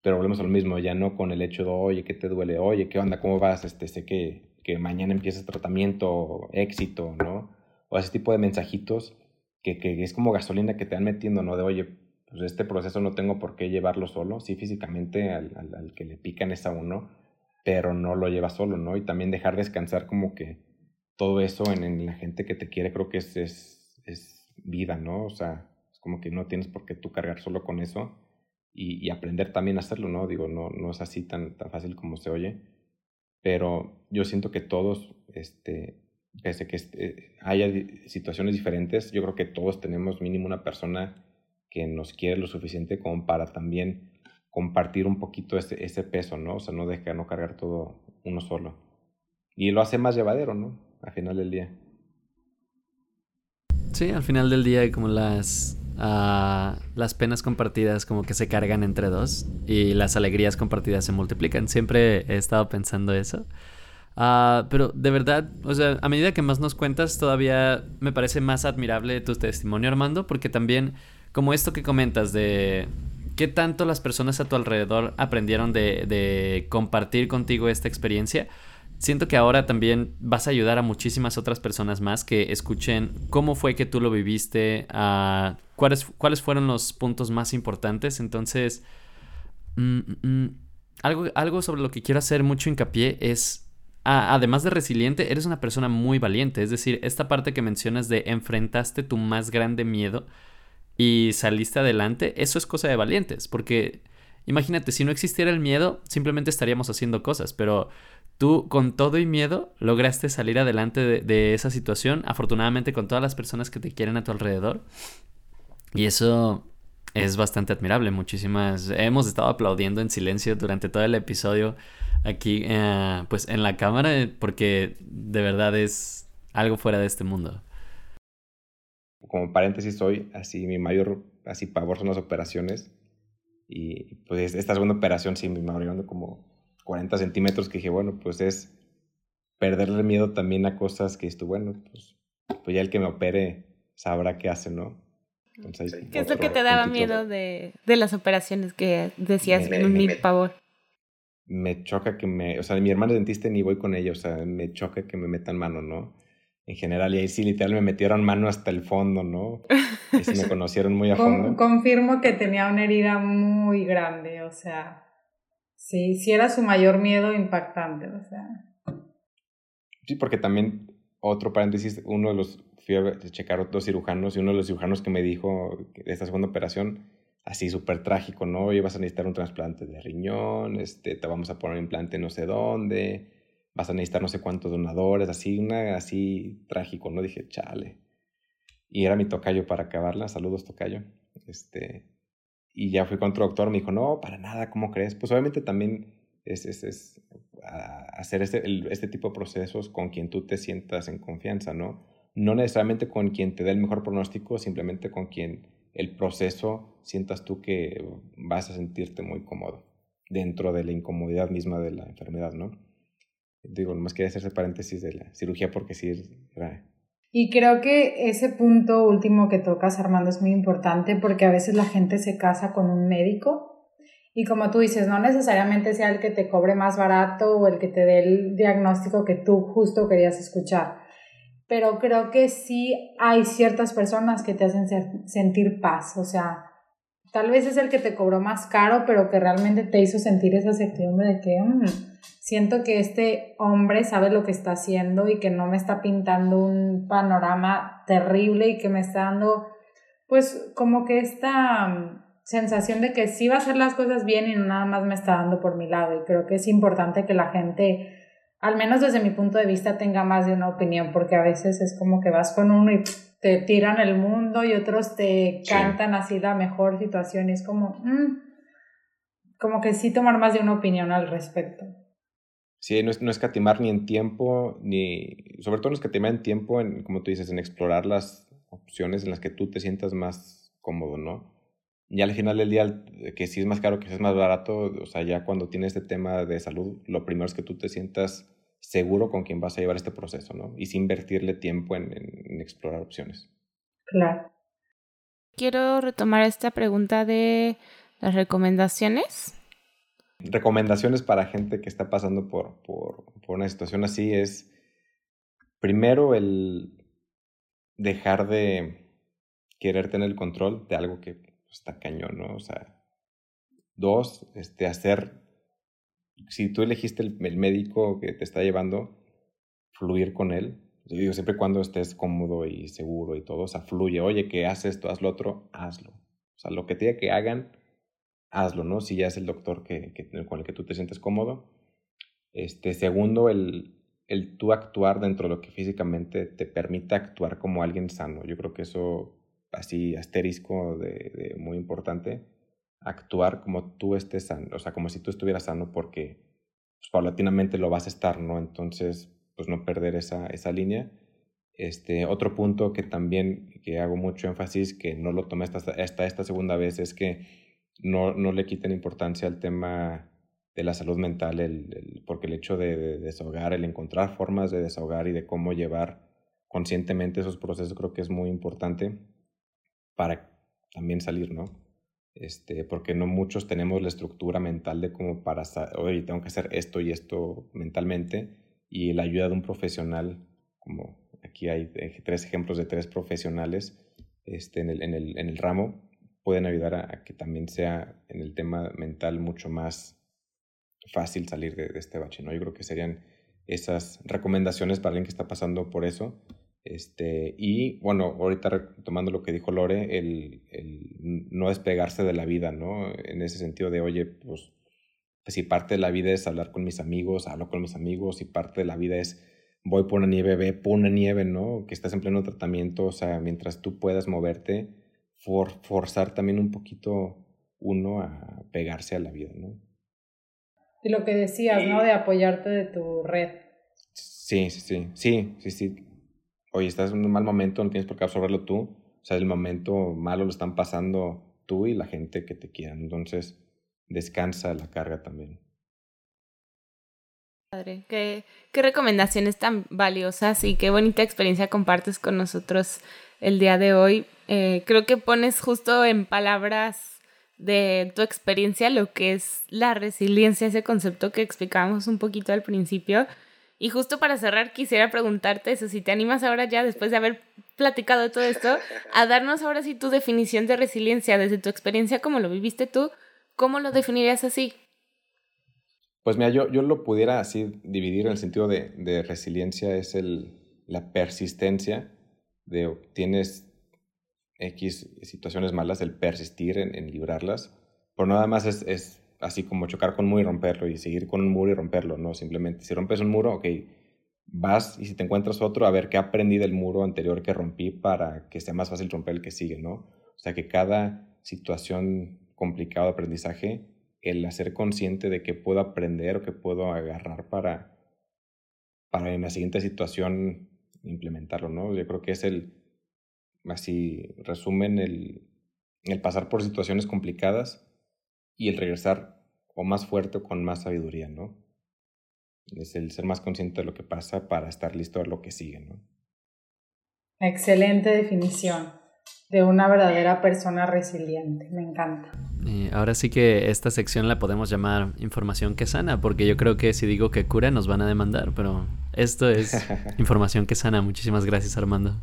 Pero volvemos a lo mismo, ya no con el hecho de, oye, ¿qué te duele? Oye, ¿qué onda? ¿Cómo vas? Este, sé que, que mañana empiezas tratamiento, éxito, ¿no? O ese tipo de mensajitos que, que, es como gasolina que te van metiendo, ¿no? De, oye, pues este proceso no tengo por qué llevarlo solo, sí físicamente al, al, que le pican es a uno, pero no lo lleva solo, ¿no? Y también dejar descansar como que todo eso en, en la gente que te quiere creo que es, es, es, vida, ¿no? O sea, es como que no tienes por qué tú cargar solo con eso y, y aprender también a hacerlo, ¿no? Digo, no, no es así tan, tan fácil como se oye, pero yo siento que todos, este, pese que este, haya situaciones diferentes, yo creo que todos tenemos mínimo una persona que nos quiere lo suficiente como para también compartir un poquito ese, ese peso, ¿no? O sea, no dejar, no cargar todo uno solo. Y lo hace más llevadero, ¿no? Al final del día. Sí, al final del día como las, uh, las penas compartidas como que se cargan entre dos y las alegrías compartidas se multiplican. Siempre he estado pensando eso. Uh, pero de verdad, o sea, a medida que más nos cuentas, todavía me parece más admirable tu testimonio, Armando, porque también, como esto que comentas de qué tanto las personas a tu alrededor aprendieron de, compartir contigo esta experiencia, siento que ahora también vas a ayudar a muchísimas otras personas más que escuchen cómo fue que tú lo viviste, cuáles, cuáles fueron los puntos más importantes. Entonces, mm, mm, mm, algo, algo sobre lo que quiero hacer mucho hincapié es además de resiliente, eres una persona muy valiente. Es decir, esta parte que mencionas de enfrentaste tu más grande miedo y saliste adelante, eso es cosa de valientes. Porque imagínate, si no existiera el miedo, simplemente estaríamos haciendo cosas. Pero tú, con todo y miedo, lograste salir adelante de, esa situación. Afortunadamente, con todas las personas que te quieren a tu alrededor. Y eso es bastante admirable. Muchísimas. Hemos estado aplaudiendo en silencio durante todo el episodio aquí, eh, pues en la cámara, porque de verdad es algo fuera de este mundo. Como paréntesis, hoy así mi mayor así pavor son las operaciones. Y pues esta segunda operación sí me abrieron como 40 centímetros que dije, bueno, pues es perderle miedo también a cosas que esto, bueno, pues pues ya el que me opere sabrá qué hace, ¿no? ¿Qué es lo que te daba miedo de, de, las operaciones que decías, mi pavor? Me choca que me, o sea, mi hermano dentista ni voy con ella, o sea, me choca que me metan mano, ¿no? En general, y ahí sí literal me metieron mano hasta el fondo, ¿no? Y sí me conocieron muy a fondo. confirmo que tenía una herida muy grande, o sea, sí, sí era su mayor miedo impactante, o sea. Sí, porque también, otro paréntesis, uno de los fui a checar dos cirujanos y uno de los cirujanos que me dijo de esta segunda operación, así súper trágico, ¿no? Ibas a necesitar un trasplante de riñón, este, te vamos a poner un implante no sé dónde, vas a necesitar no sé cuántos donadores, así, una, así trágico, ¿no? Dije, chale. Y era mi tocayo para acabarla, saludos tocayo. Este, y ya fui con otro doctor, me dijo, no, para nada, ¿cómo crees? Pues obviamente también es, es, es hacer este, este tipo de procesos con quien tú te sientas en confianza, ¿no? no necesariamente con quien te dé el mejor pronóstico, simplemente con quien el proceso sientas tú que vas a sentirte muy cómodo dentro de la incomodidad misma de la enfermedad, ¿no? Digo, nomás quería hacer ese paréntesis de la cirugía porque sí grave. Y creo que ese punto último que tocas, Armando, es muy importante porque a veces la gente se casa con un médico y como tú dices, no necesariamente sea el que te cobre más barato o el que te dé el diagnóstico que tú justo querías escuchar pero creo que sí hay ciertas personas que te hacen sentir paz, o sea, tal vez es el que te cobró más caro, pero que realmente te hizo sentir esa certidumbre de que mm, siento que este hombre sabe lo que está haciendo y que no me está pintando un panorama terrible y que me está dando, pues, como que esta mm, sensación de que sí va a hacer las cosas bien y nada más me está dando por mi lado. Y creo que es importante que la gente al menos desde mi punto de vista, tenga más de una opinión, porque a veces es como que vas con uno y te tiran el mundo y otros te cantan así la mejor situación y es como, mm, como que sí tomar más de una opinión al respecto. Sí, no, es, no escatimar ni en tiempo, ni, sobre todo no escatimar en tiempo, en, como tú dices, en explorar las opciones en las que tú te sientas más cómodo, ¿no? Y al final del día, que si es más caro, que si es más barato, o sea, ya cuando tienes este tema de salud, lo primero es que tú te sientas seguro con quién vas a llevar este proceso, ¿no? Y sin invertirle tiempo en, en, explorar opciones. Claro. Quiero retomar esta pregunta de las recomendaciones. Recomendaciones para gente que está pasando por, por, una situación así es, primero, el dejar de querer tener el control de algo que está cañón, ¿no? O sea, dos, este, hacer, si tú elegiste el, médico que te está llevando, fluir con él. Yo digo, siempre cuando estés cómodo y seguro y todo, o sea, fluye, oye, que haces esto, haz lo otro, hazlo. O sea, lo que te diga que hagan, hazlo, ¿no? Si ya es el doctor que, con el que tú te sientes cómodo. Este, segundo, el, el tú actuar dentro de lo que físicamente te permite actuar como alguien sano. Yo creo que eso así asterisco de, muy importante, actuar como tú estés sano, o sea, como si tú estuvieras sano porque pues, paulatinamente lo vas a estar, ¿no? Entonces, pues no perder esa, esa línea. Este, otro punto que también que hago mucho énfasis, que no lo tomé hasta, esta esta segunda vez, es que no, no le quiten importancia al tema de la salud mental, el, porque el hecho de, de, desahogar, el encontrar formas de desahogar y de cómo llevar conscientemente esos procesos creo que es muy importante para también salir, ¿no? Este, porque no muchos tenemos la estructura mental de como para, oye, tengo que hacer esto y esto mentalmente, y la ayuda de un profesional, como aquí hay eh, tres ejemplos de tres profesionales este, en, el, en, el, en el ramo, pueden ayudar a, que también sea en el tema mental mucho más fácil salir de, de este bache, ¿no? Yo creo que serían esas recomendaciones para alguien que está pasando por eso este, y bueno, ahorita tomando lo que dijo Lore, el, el, no despegarse de la vida, ¿no? En ese sentido de, oye, pues, pues, si parte de la vida es hablar con mis amigos, hablo con mis amigos, si parte de la vida es voy por una nieve, ve por una nieve, ¿no? Que estás en pleno tratamiento, o sea, mientras tú puedas moverte, for, forzar también un poquito uno a pegarse a la vida, ¿no? Y lo que decías, ¿no? De apoyarte de tu red. Sí, sí, sí, sí, sí, sí oye, estás en un mal momento, no tienes por qué absorberlo tú. O sea, el momento malo lo están pasando tú y la gente que te quiera. Entonces, descansa la carga también. Padre, qué, qué recomendaciones tan valiosas y qué bonita experiencia compartes con nosotros el día de hoy. Eh, creo que pones justo en palabras de tu experiencia lo que es la resiliencia, ese concepto que explicábamos un poquito al principio. Y justo para cerrar, quisiera preguntarte eso, si te animas ahora ya, después de haber platicado todo esto, a darnos ahora sí tu definición de resiliencia, desde tu experiencia, como lo viviste tú, ¿cómo lo definirías así? Pues mira, yo, yo lo pudiera así dividir en el sentido de, de resiliencia, es el, la persistencia de tienes X situaciones malas, el persistir en, en librarlas, pero nada más es, es así como chocar con un muro y romperlo y seguir con un muro y romperlo, no, simplemente si rompes un muro, ok, vas y si te encuentras otro, a ver qué aprendí del muro anterior que rompí para que sea más fácil romper el que sigue, ¿no? O sea, que cada situación complicada de aprendizaje, el hacer consciente de que puedo aprender o que puedo agarrar para, para en la siguiente situación implementarlo, ¿no? Yo creo que es el, así resumen, el, el pasar por situaciones complicadas y el regresar o más fuerte o con más sabiduría, ¿no? Es el ser más consciente de lo que pasa para estar listo a lo que sigue, ¿no? Excelente definición de una verdadera persona resiliente. Me encanta. Eh, ahora sí que esta sección la podemos llamar información que sana, porque yo creo que si digo que cura nos van a demandar, pero esto es información que sana. Muchísimas gracias, Armando.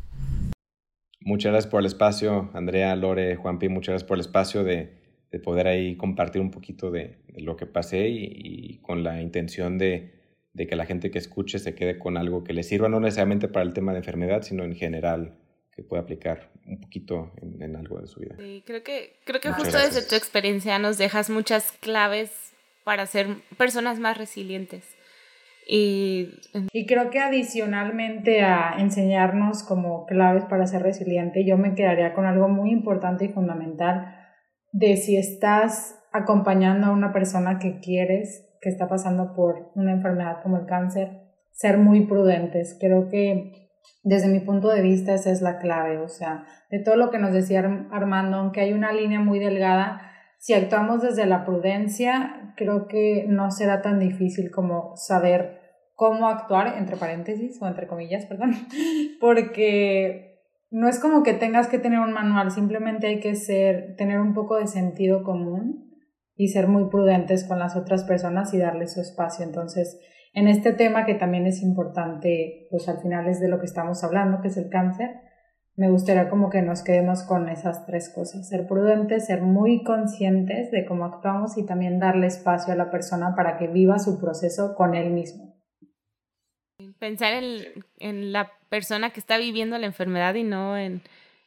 Muchas gracias por el espacio, Andrea, Lore, Juanpi, muchas gracias por el espacio de, de poder ahí compartir un poquito de, de lo que pasé y, y con la intención de, de, que la gente que escuche se quede con algo que le sirva, no necesariamente para el tema de enfermedad, sino en general que pueda aplicar un poquito en, en algo de su vida. Sí, creo que, creo que justo gracias. desde tu experiencia nos dejas muchas claves para ser personas más resilientes. Y, y, creo que adicionalmente a enseñarnos como claves para ser resiliente, yo me quedaría con algo muy importante y fundamental de si estás acompañando a una persona que quieres, que está pasando por una enfermedad como el cáncer, ser muy prudentes. Creo que desde mi punto de vista esa es la clave, o sea, de todo lo que nos decía Armando, aunque hay una línea muy delgada, si actuamos desde la prudencia, creo que no será tan difícil como saber cómo actuar, entre paréntesis o entre comillas, perdón, porque no es como que tengas que tener un manual, simplemente hay que ser, tener un poco de sentido común y ser muy prudentes con las otras personas y darles su espacio. Entonces, en este tema que también es importante, pues al final es de lo que estamos hablando, que es el cáncer, me gustaría como que nos quedemos con esas tres cosas, ser prudentes, ser muy conscientes de cómo actuamos y también darle espacio a la persona para que viva su proceso con él mismo. Pensar en, en la persona que está viviendo la enfermedad y no en,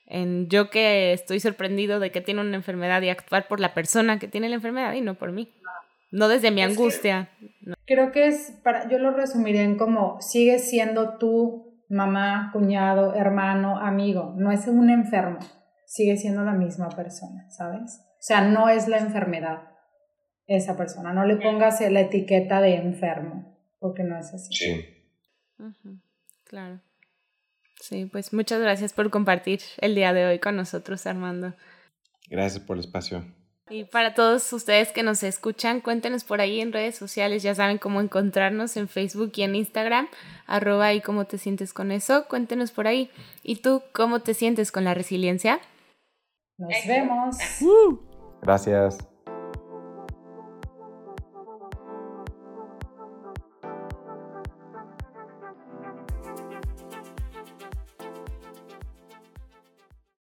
en yo que estoy sorprendido de que tiene una enfermedad y actuar por la persona que tiene la enfermedad y no por mí. No desde mi angustia. No. Creo que es, para, yo lo resumiría en como sigues siendo tú mamá, cuñado, hermano, amigo, no es un enfermo, sigue siendo la misma persona, ¿sabes? O sea, no es la enfermedad esa persona, no le pongas la etiqueta de enfermo, porque no es así. Sí. Uh -huh. Claro. Sí, pues muchas gracias por compartir el día de hoy con nosotros, Armando. Gracias por el espacio. Y para todos ustedes que nos escuchan, cuéntenos por ahí en redes sociales, ya saben cómo encontrarnos en Facebook y en Instagram, arroba y cómo te sientes con eso, cuéntenos por ahí. ¿Y tú cómo te sientes con la resiliencia? Nos vemos. Gracias.